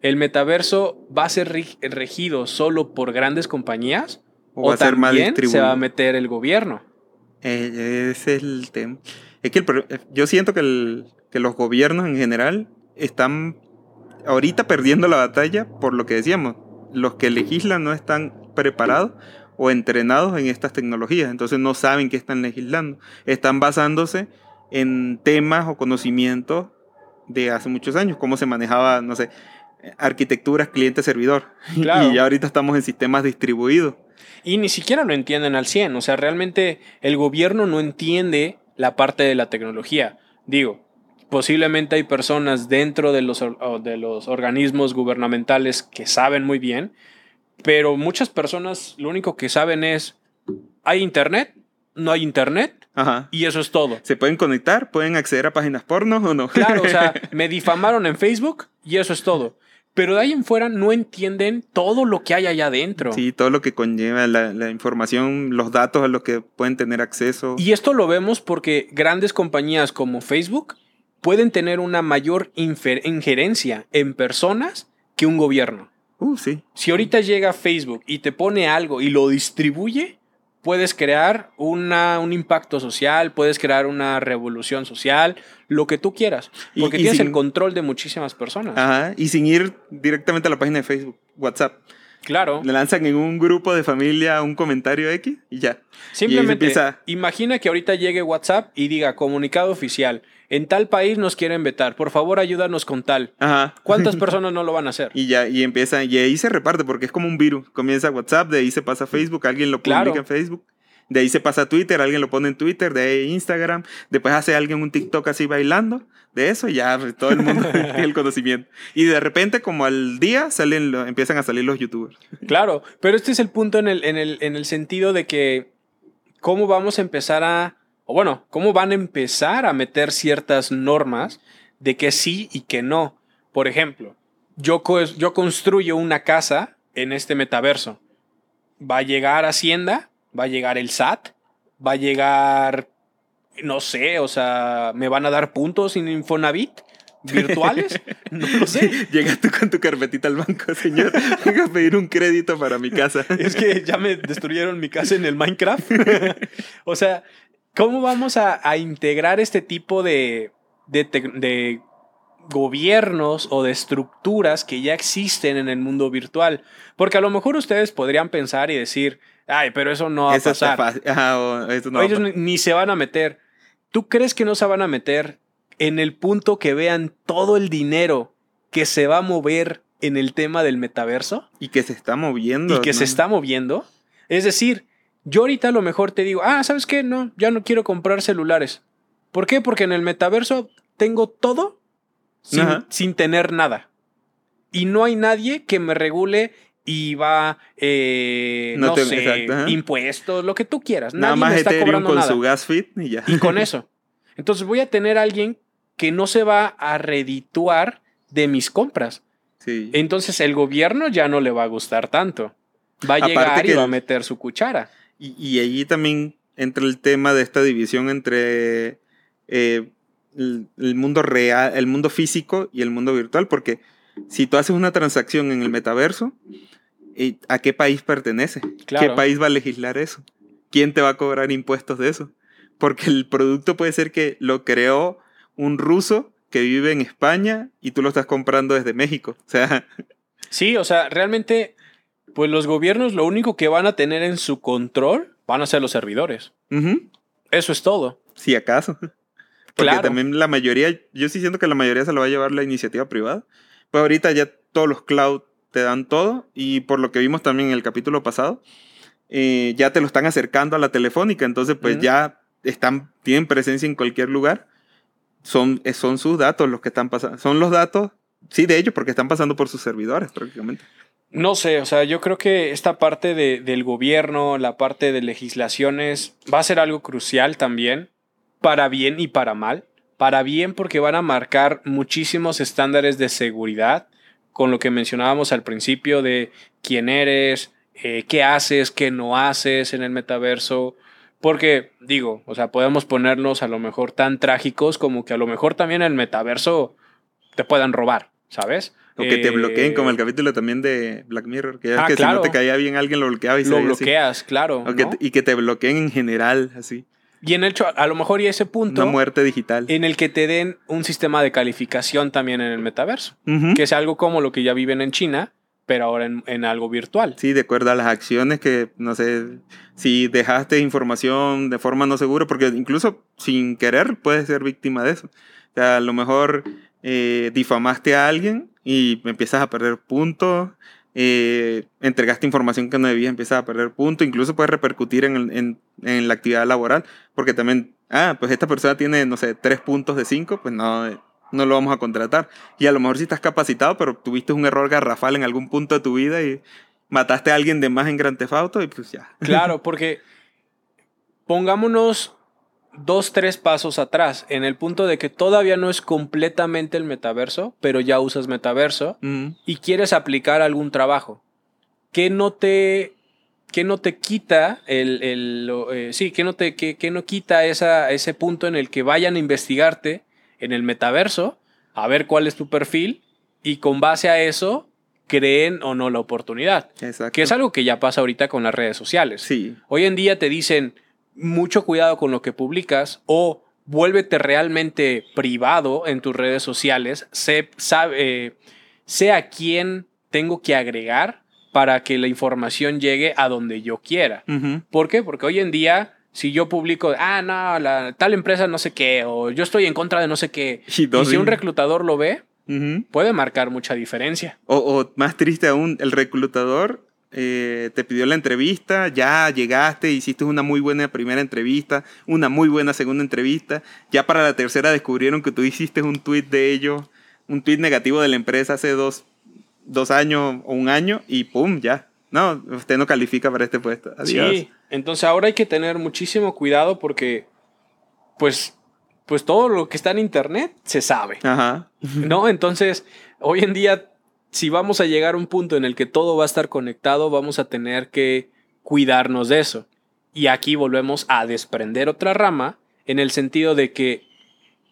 B: ¿El metaverso va a ser regido solo por grandes compañías?
C: O va a ser más
B: se va a meter el gobierno?
C: Eh, ese es el tema. Es que el pro- yo siento que, el- que los gobiernos en general están ahorita perdiendo la batalla por lo que decíamos. Los que legislan no están preparados o entrenados en estas tecnologías, entonces no saben qué están legislando. Están basándose en temas o conocimientos de hace muchos años, cómo se manejaba, no sé, arquitecturas cliente-servidor. [LAUGHS]
B: Claro.
C: Y ya ahorita estamos en sistemas distribuidos.
B: Y ni siquiera lo entienden al 100. O sea, realmente el gobierno no entiende la parte de la tecnología. Digo, posiblemente hay personas dentro de los, de los organismos gubernamentales que saben muy bien, pero muchas personas lo único que saben es, ¿hay internet? ¿No hay internet?
C: Ajá.
B: Y eso es todo.
C: ¿Se pueden conectar? ¿Pueden acceder a páginas porno o no?
B: Claro, o sea, [LAUGHS] me difamaron en Facebook y eso es todo. Pero de ahí en fuera no entienden todo lo que hay allá adentro.
C: Sí, todo lo que conlleva la, la información, los datos a los que pueden tener acceso.
B: Y esto lo vemos porque grandes compañías como Facebook pueden tener una mayor injerencia en personas que un gobierno.
C: Uh, sí.
B: Si ahorita llega Facebook y te pone algo y lo distribuye, puedes crear una, un impacto social, puedes crear una revolución social, lo que tú quieras. Porque
C: y
B: tienes
C: sin-
B: el control de muchísimas personas.
C: Ajá. Y sin ir directamente a la página de Facebook, WhatsApp.
B: Claro.
C: Le lanzan en un grupo de familia un comentario X y ya.
B: Simplemente
C: Y empieza-
B: imagina que ahorita llegue WhatsApp y diga comunicado oficial. En tal país nos quieren vetar. Por favor, ayúdanos con tal.
C: Ajá.
B: ¿Cuántas [LAUGHS] personas no lo van a hacer?
C: Y ya, y empieza, y ahí se reparte porque es como un virus. Comienza WhatsApp, de ahí se pasa a Facebook, alguien lo publica
B: Claro.
C: en Facebook. De ahí se pasa a Twitter, alguien lo pone en Twitter, de ahí Instagram. Después hace alguien un TikTok así bailando. De eso ya pues, todo el mundo [LAUGHS] tiene el conocimiento. Y de repente, como al día, salen empiezan a salir los youtubers.
B: Claro, pero este es el punto en el, en el, en el sentido de que cómo vamos a empezar a, o bueno, cómo van a empezar a meter ciertas normas de que sí y que no. Por ejemplo, yo, co- yo construyo una casa en este metaverso. Va a llegar Hacienda, va a llegar el SAT, va a llegar, no sé, o sea, me van a dar puntos en Infonavit virtuales, [LAUGHS] no lo sé.
C: Llegas tú con tu carpetita al banco, señor. Venga a pedir un crédito para mi casa.
B: Es que ya me destruyeron mi casa en el Minecraft. [LAUGHS] o sea, ¿cómo vamos a, a integrar este tipo de, de, de gobiernos o de estructuras que ya existen en el mundo virtual? Porque a lo mejor ustedes podrían pensar y decir, ay, pero eso no va
C: Eso
B: a pasar.
C: fácil. Ajá, o eso no va a
B: Ellos
C: pasar.
B: ni, ni se van a meter. ¿Tú crees que no se van a meter en el punto que vean todo el dinero que se va a mover en el tema del metaverso?
C: Y que se está moviendo.
B: y que
C: ¿no?
B: se está moviendo. Es decir, yo ahorita a lo mejor te digo, ah, ¿sabes qué? No, ya no quiero comprar celulares. ¿Por qué? Porque en el metaverso tengo todo sin, sin tener nada. Y no hay nadie que me regule IVA, eh,
C: No
B: no,
C: te-
B: sé,
C: exacto,
B: impuestos, lo que tú quieras.
C: Nada
B: nadie
C: más
B: me está
C: Ethereum
B: cobrando
C: con
B: nada.
C: su gas fit y ya.
B: Y con [LAUGHS] eso. Entonces voy a tener a alguien que no se va a redituar de mis compras.
C: Sí.
B: Entonces el gobierno ya no le va a gustar tanto. Va a
C: Aparte
B: llegar y va a meter su cuchara.
C: Y, y allí también entra el tema de esta división entre eh, el, el mundo real, el mundo físico y el mundo virtual, porque si tú haces una transacción en el metaverso, eh, ¿a qué país pertenece? ¿Qué país va a legislar eso? ¿Quién te va a cobrar impuestos de eso? Porque el producto puede ser que lo creó un ruso que vive en España y tú lo estás comprando desde México. O sea,
B: Sí, o sea, realmente, pues los gobiernos lo único que van a tener en su control van a ser los servidores. Eso es todo.
C: si acaso. [LAUGHS] Porque
B: Claro.
C: también la mayoría, yo sí siento que la mayoría se lo va a llevar la iniciativa privada. Pues ahorita ya todos los cloud te dan todo y por lo que vimos también en el capítulo pasado, eh, ya te lo están acercando a la telefónica, entonces pues ya están, tienen presencia en cualquier lugar. Son, eh, son sus datos los que están pasando, son los datos, sí, de ellos, porque están pasando por sus servidores prácticamente.
B: No sé, o sea, yo creo que esta parte de- del gobierno, la parte de legislaciones, va a ser algo crucial también, para bien y para mal. Para bien porque van a marcar muchísimos estándares de seguridad, con lo que mencionábamos al principio de quién eres, eh, qué haces, qué no haces en el metaverso. Porque, digo, o sea, podemos ponernos a lo mejor tan trágicos como que a lo mejor también en el metaverso te puedan robar, ¿sabes?
C: O que te
B: Eh,
C: bloqueen, como el capítulo también de Black Mirror, que,
B: Ah,
C: que si
B: claro.
C: no te caía bien alguien lo bloqueaba y
B: lo
C: veía así.
B: bloqueas, claro.
C: O que
B: ¿no?
C: te- y que te bloqueen en general, así.
B: Y en el hecho, a lo mejor y ese punto
C: Una muerte digital.
B: en el que te den un sistema de calificación también en el metaverso,
C: Ujú.
B: que es algo como lo que ya viven en China, pero ahora en, en algo virtual.
C: Sí, de acuerdo a las acciones que, no sé, si dejaste información de forma no segura, porque incluso sin querer puedes ser víctima de eso. O sea, a lo mejor eh, difamaste a alguien y empiezas a perder puntos, eh, entregaste información que no debías, empiezas a perder puntos, incluso puede repercutir en, en- en la actividad laboral, porque también, ah, pues esta persona tiene, no sé, tres puntos de cinco, pues no, no lo vamos a contratar. Y a lo mejor sí estás capacitado, pero tuviste un error garrafal en algún punto de tu vida y mataste a alguien de más en Grand Theft y pues ya.
B: Claro, porque pongámonos dos, tres pasos atrás, en el punto de que todavía no es completamente el metaverso, pero ya usas metaverso y quieres aplicar algún trabajo. ¿Qué no te, qué no te quita el, el- eh, sí, que no te, que, que no quita esa, ese punto en el que vayan a investigarte en el metaverso, a ver cuál es tu perfil y con base a eso creen o no la oportunidad?
C: Exacto.
B: Que es algo que ya pasa ahorita con las redes sociales.
C: Sí.
B: Hoy en día te dicen mucho cuidado con lo que publicas o vuélvete realmente privado en tus redes sociales. Sé, sabe, eh, sé a quién tengo que agregar para que la información llegue a donde yo quiera. ¿Por qué? Porque hoy en día, si yo publico, ah, no, la, tal empresa no sé qué, o yo estoy en contra de no sé qué, [LAUGHS]
C: Y
B: si un reclutador lo ve, puede marcar mucha diferencia.
C: O, o más triste aún, el reclutador eh, te pidió la entrevista, ya llegaste, hiciste una muy buena primera entrevista, una muy buena segunda entrevista, ya para la tercera descubrieron que tú hiciste un tweet de ellos, un tweet negativo de la empresa hace dos, dos años o un año y ¡pum! ya. No, usted no califica para este puesto. Adiós.
B: Sí, entonces ahora hay que tener muchísimo cuidado porque, pues, pues todo lo que está en internet se sabe,
C: Ajá.
B: ¿no? Entonces, hoy en día, si vamos a llegar a un punto en el que todo va a estar conectado, vamos a tener que cuidarnos de eso. Y aquí volvemos a desprender otra rama en el sentido de que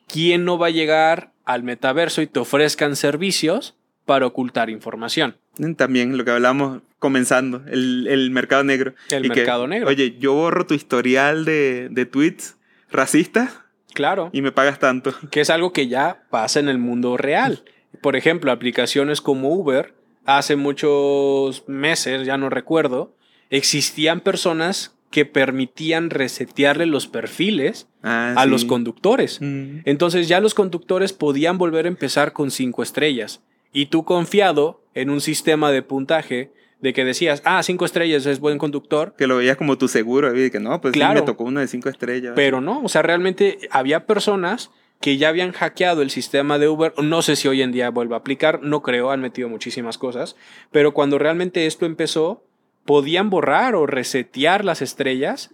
B: ¿quién no va a llegar al metaverso y te ofrezcan servicios para ocultar información?
C: También lo que hablamos comenzando, el, el mercado negro.
B: El
C: Y que,
B: mercado negro.
C: Oye, yo borro tu historial de, de tweets racistas
B: Claro.
C: y me pagas tanto.
B: que es algo que ya pasa en el mundo real. Por ejemplo, aplicaciones como Uber, hace muchos meses, ya no recuerdo, existían personas que permitían resetearle los perfiles
C: Ah,
B: a
C: sí.
B: los conductores.
C: Mm.
B: Entonces ya los conductores podían volver a empezar con cinco estrellas. Y tú confiado en un sistema de puntaje de que decías, ah, cinco estrellas es buen conductor,
C: Que lo veías como tu seguro, y que no, pues sí,
B: Claro.
C: me tocó uno de cinco estrellas.
B: Pero no, o sea, realmente había personas que ya habían hackeado el sistema de Uber. No sé si hoy en día vuelva a aplicar, no creo, han metido muchísimas cosas. Pero cuando realmente esto empezó, podían borrar o resetear las estrellas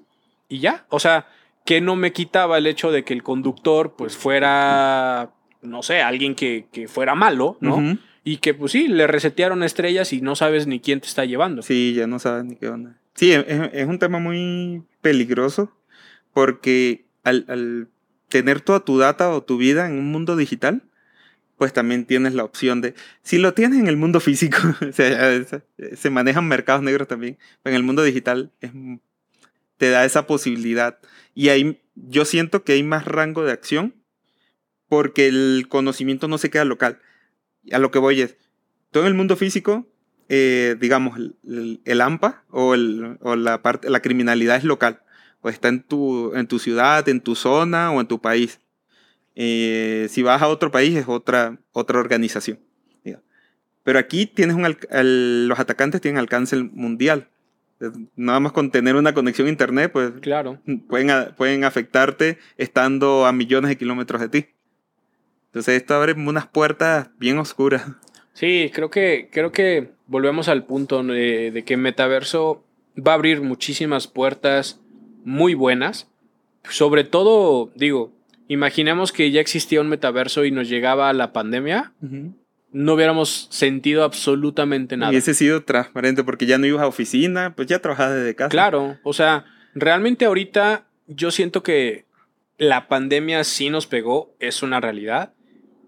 B: y ya. O sea, que no me quitaba el hecho de que el conductor, pues fuera, no sé, alguien que, que fuera malo, ¿no? Y que, pues sí, le resetearon estrellas y no sabes ni quién te está llevando.
C: Sí, ya no sabes ni qué onda. Sí, es, es un tema muy peligroso porque al, al tener toda tu data o tu vida en un mundo digital, pues también tienes la opción de, si lo tienes en el mundo físico, [LAUGHS] se manejan mercados negros también, pero en el mundo digital te da esa posibilidad. Y ahí yo siento que hay más rango de acción porque el conocimiento no se queda local. A lo que voy es, todo en el mundo físico, eh, digamos, el, el- AMPA o, o la, parte, la criminalidad es local. O está en tu, en tu ciudad, en tu zona o en tu país. Eh, si vas a otro país es otra, otra organización. Pero aquí tienes un el- los atacantes tienen alcance mundial. Eh, Nada más con tener una conexión a internet, pues
B: Claro.
C: pueden, pueden afectarte estando a millones de kilómetros de ti. Entonces esto abre unas puertas bien oscuras.
B: Sí, creo que, creo que volvemos al punto de, de que Metaverso va a abrir muchísimas puertas muy buenas. Sobre todo, digo, imaginemos que ya existía un metaverso y nos llegaba la pandemia, no hubiéramos sentido absolutamente nada.
C: Hubiese sido transparente porque ya no ibas a oficina, pues ya trabajabas desde casa.
B: Claro, o sea, realmente ahorita yo siento que la pandemia sí nos pegó, es una realidad,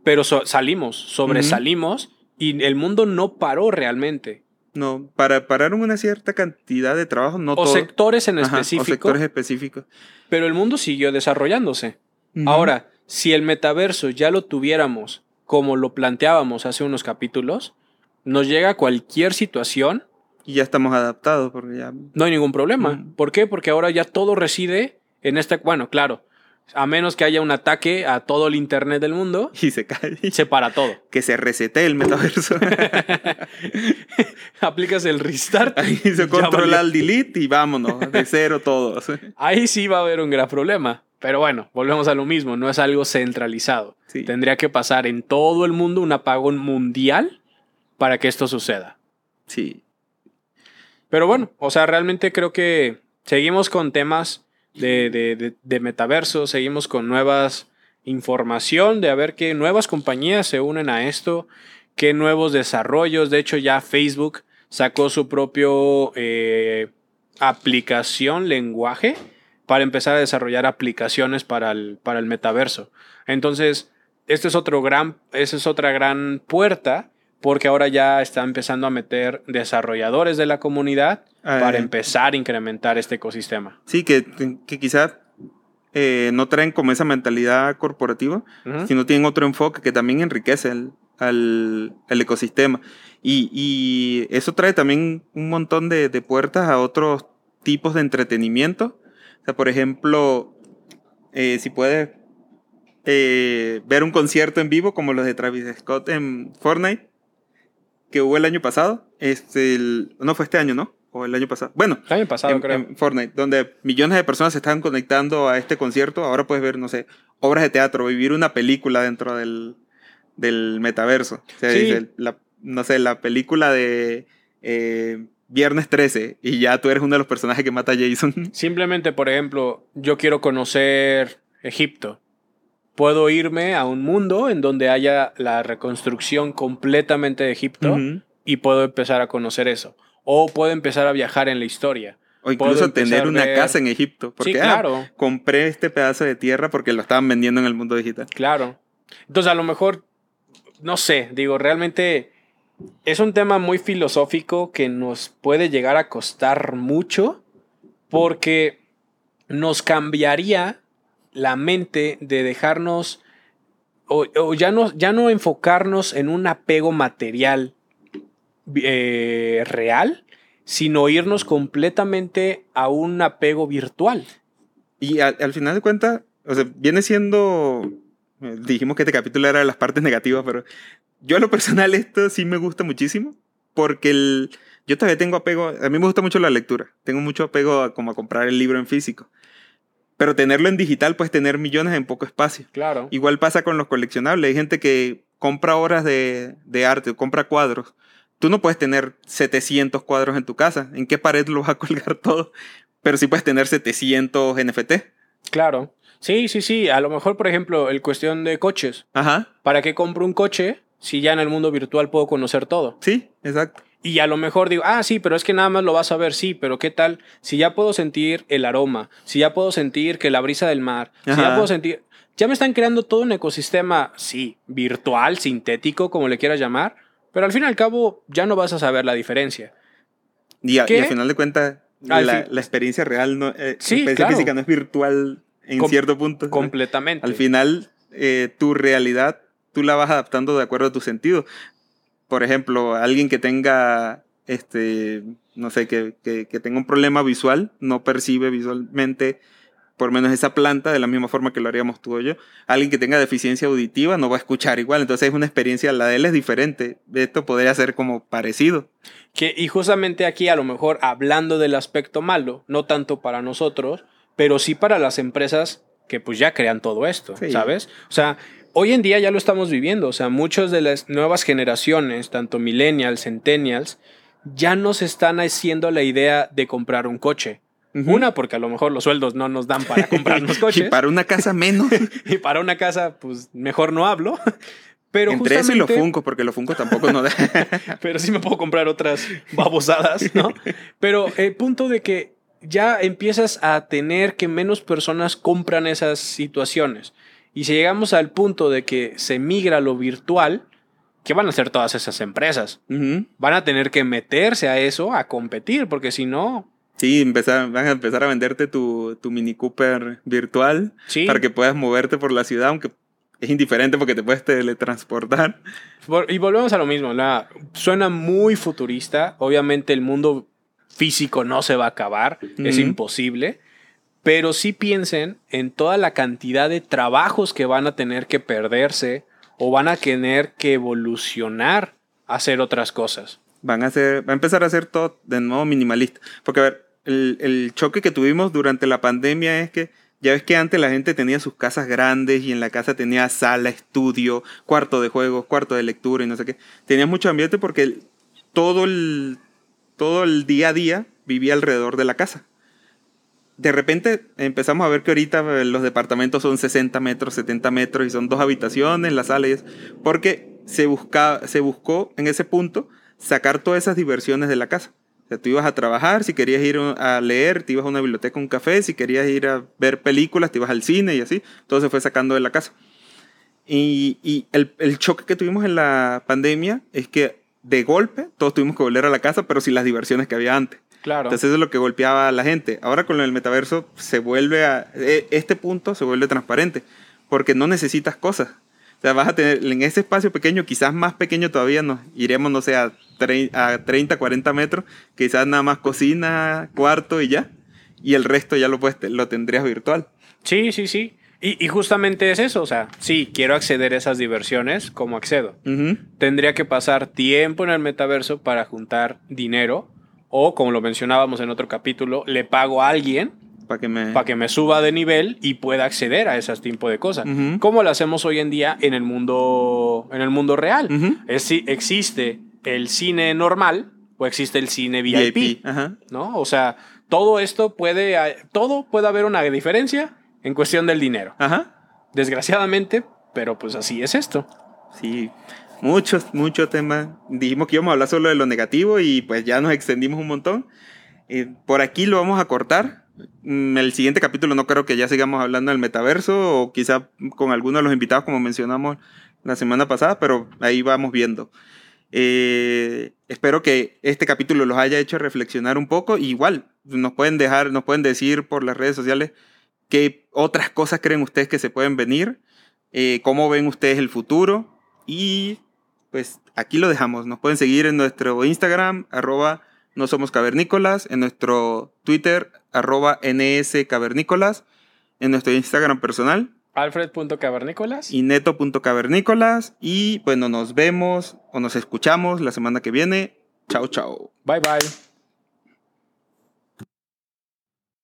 B: pero so- salimos, sobresalimos y el mundo no paró realmente.
C: No, para parar una cierta cantidad de trabajo, no
B: o
C: todo.
B: sectores en
C: Ajá,
B: específico,
C: o sectores específicos.
B: pero el mundo siguió desarrollándose. Ahora, si el metaverso ya lo tuviéramos como lo planteábamos hace unos capítulos, nos llega cualquier situación,
C: Y ya estamos adaptados porque ya...
B: no hay ningún problema. ¿Por qué? Porque ahora ya todo reside en este, bueno, claro, a menos que haya un ataque a todo el internet del mundo, [LAUGHS]
C: Y se cae.
B: se para todo.
C: Que se resete el metaverso. [LAUGHS]
B: Aplicas el restart.
C: Ahí se [LAUGHS] controla el delete y vámonos, de cero todos.
B: Ahí sí va a haber un gran problema. Pero bueno, volvemos a lo mismo, no es algo centralizado.
C: Sí.
B: Tendría que pasar en todo el mundo un apagón mundial para que esto suceda.
C: Sí.
B: Pero bueno, o sea, realmente creo que seguimos con temas de, de, de- metaverso, seguimos con nuevas información de a ver qué nuevas compañías se unen a esto, qué nuevos desarrollos. De hecho, ya Facebook sacó su propio eh, aplicación, lenguaje, para empezar a desarrollar aplicaciones para el, para el metaverso. Entonces, este es otro gran, esa es otra gran puerta, porque ahora ya está empezando a meter desarrolladores de la comunidad para
C: eh.
B: empezar a incrementar este ecosistema.
C: Sí, que, que quizás eh, no traen como esa mentalidad corporativa,
B: Ujú.
C: sino tienen otro enfoque que también enriquece el, al, el ecosistema. Y, y eso trae también un montón de, de puertas a otros tipos de entretenimiento. O sea, por ejemplo, eh, si puedes eh, ver un concierto en vivo como los de Travis Scott en Fortnite, que hubo el año pasado, este, el- no fue este año, ¿no? O el año pasado. Bueno,
B: El año pasado,
C: en,
B: creo.
C: en Fortnite, donde millones de personas se están conectando a este concierto. Ahora puedes ver, no sé, obras de teatro, vivir una película dentro del, del metaverso. O sea,
B: Sí.
C: dice, la- no sé, la película de eh, Viernes 13 y ya tú eres uno de los personajes que mata a Jason.
B: Simplemente, por ejemplo, yo quiero conocer Egipto. Puedo irme a un mundo en donde haya la reconstrucción completamente de Egipto y puedo empezar a conocer eso. O puedo empezar a viajar en la historia.
C: O incluso tener una
B: ver-
C: casa en Egipto. Porque,
B: Sí,
C: ah,
B: claro.
C: compré este pedazo de tierra porque lo estaban vendiendo en el mundo digital.
B: Claro. Entonces, a lo mejor, no sé, digo, realmente es un tema muy filosófico que nos puede llegar a costar mucho porque nos cambiaría la mente de dejarnos o, ya, no, ya no enfocarnos en un apego material eh, real, sino irnos completamente a un apego virtual.
C: Y al, al final de cuentas, o sea, viene siendo. eh, Dijimos que este capítulo era de las partes negativas, pero yo a lo personal esto sí me gusta muchísimo porque el, yo todavía tengo apego. A mí me gusta mucho la lectura. Tengo mucho apego a, como a comprar el libro en físico. Pero tenerlo en digital, pues tener millones en poco espacio.
B: Claro.
C: Igual pasa con los coleccionables. Hay gente que compra obras de, de arte, compra cuadros. Tú no puedes tener 700 cuadros en tu casa. ¿En qué pared lo vas a [LAUGHS] colgar todo? Pero sí puedes tener 700 NFT.
B: Claro. Sí, sí, sí. A lo mejor, por ejemplo, el cuestión de coches.
C: Ajá.
B: ¿Para qué compro un coche si ya en el mundo virtual puedo conocer todo?
C: Sí, exacto.
B: Y a lo mejor digo, ah, sí, pero es que nada más lo vas a ver, sí, pero ¿qué tal? Si ya puedo sentir el aroma, si ya puedo sentir que la brisa del mar, si ya puedo sentir... Ya me están creando todo un ecosistema, sí, virtual, sintético, como le quieras llamar, pero al fin y al cabo ya no vas a saber la diferencia.
C: Y, a- y al final de cuentas, la,
B: fin-
C: la experiencia real, no, eh,
B: Sí,
C: la experiencia
B: claro.
C: física no es virtual en
B: Com-
C: cierto punto.
B: Completamente.
C: Al final, eh, tu realidad, tú la vas adaptando de acuerdo a tus sentidos. Por ejemplo, alguien que tenga, este, no sé, que, que, que tenga un problema visual, no percibe visualmente por menos esa planta de la misma forma que lo haríamos tú o yo. Alguien que tenga deficiencia auditiva no va a escuchar igual, entonces es una experiencia, la de él es diferente. Esto podría ser como parecido.
B: Que, y justamente aquí, a lo mejor hablando del aspecto malo, no tanto para nosotros, pero sí para las empresas que pues ya crean todo esto,
C: Sí.
B: ¿sabes? O sea, hoy en día ya lo estamos viviendo, o sea, muchas de las nuevas generaciones, tanto millennials, centennials, ya nos están haciendo la idea de comprar un coche. Una, porque a lo mejor los sueldos no nos dan para comprarnos [LAUGHS] coches.
C: Y para una casa menos. [LAUGHS]
B: y para una casa, pues mejor no hablo. [LAUGHS] Pero
C: Entre eso y
B: justamente-
C: Funko, porque los Funko tampoco no da.
B: pero sí me puedo comprar otras babosadas, ¿no? Pero el punto de que ya empiezas a tener que menos personas compran esas situaciones. Y si llegamos al punto de que se migra a lo virtual, ¿qué van a hacer todas esas empresas?
C: Ujú.
B: Van a tener que meterse a eso, a competir, porque si no,
C: Sí, empezar, van a empezar a venderte tu, tu Mini Cooper virtual
B: sí.
C: para que puedas moverte por la ciudad, aunque es indiferente porque te puedes teletransportar.
B: Y volvemos a lo mismo, la, suena muy futurista, obviamente el mundo físico no se va a acabar, es
C: Ujú.
B: imposible, pero sí piensen en toda la cantidad de trabajos que van a tener que perderse o van a tener que evolucionar a hacer otras cosas.
C: Van a hacer, va a empezar a hacer todo de nuevo minimalista. Porque, a ver, el, choque que tuvimos durante la pandemia es que ya ves que antes la gente tenía sus casas grandes y en la casa tenía sala, estudio, cuarto de juegos, cuarto de lectura y no sé qué. Tenías mucho ambiente porque todo el, todo el día a día vivía alrededor de la casa. De repente empezamos a ver que ahorita eh, los departamentos son 60 metros, 70 metros y son dos habitaciones, la sala y eso. Porque se, busca, se buscó en ese punto sacar todas esas diversiones de la casa. O sea, tú ibas a trabajar, si querías ir a leer, te ibas a una biblioteca, un café, si querías ir a ver películas, te ibas al cine y así. Todo se fue sacando de la casa. Y, el, el choque que tuvimos en la pandemia es que de golpe todos tuvimos que volver a la casa, pero sin las diversiones que había antes.
B: Claro.
C: Entonces eso es lo que golpeaba a la gente. Ahora con el metaverso se vuelve a... e- Este punto se vuelve transparente, porque no necesitas cosas. O sea, vas a tener en ese espacio pequeño, quizás más pequeño todavía, nos iremos, no sé, a, a 30, 40 metros, quizás nada más cocina, cuarto y ya. Y el resto ya lo, puedes, lo tendrías virtual.
B: Sí, sí, sí. Y, y justamente es eso, o sea, sí, quiero acceder a esas diversiones, ¿cómo accedo? Tendría que pasar tiempo en el metaverso para juntar dinero o como lo mencionábamos en otro capítulo, le pago a alguien
C: Para que me...
B: para que me suba de nivel y pueda acceder a ese tipo de cosas.
C: Ujú.
B: Como lo hacemos hoy en día en el mundo en el mundo real.
C: Ujú.
B: Es si existe el cine normal o existe el cine VIP,
C: VIP.
B: ¿no? O sea, todo esto puede todo puede haber una diferencia en cuestión del dinero.
C: Ajá.
B: desgraciadamente, pero pues así es esto.
C: Sí, muchos, mucho tema. Dijimos que íbamos a hablar solo de lo negativo y pues ya nos extendimos un montón. Eh, por aquí lo vamos a cortar. Mm, El siguiente capítulo no creo que ya sigamos hablando del metaverso o quizá con algunos de los invitados como mencionamos la semana pasada, pero ahí vamos viendo. Eh, espero que este capítulo los haya hecho reflexionar un poco. Igual, nos pueden dejar, nos pueden decir por las redes sociales qué otras cosas creen ustedes que se pueden venir, eh, cómo ven ustedes el futuro. Y pues aquí lo dejamos. Nos pueden seguir en nuestro Instagram, arroba no somos cavernícolas, en nuestro Twitter, arroba nscavernícolas, en nuestro Instagram personal,
B: Alfred.cavernícolas.
C: y neto.cavernícolas. Y bueno, nos vemos o nos escuchamos la semana que viene. Chao, chao.
B: Bye bye.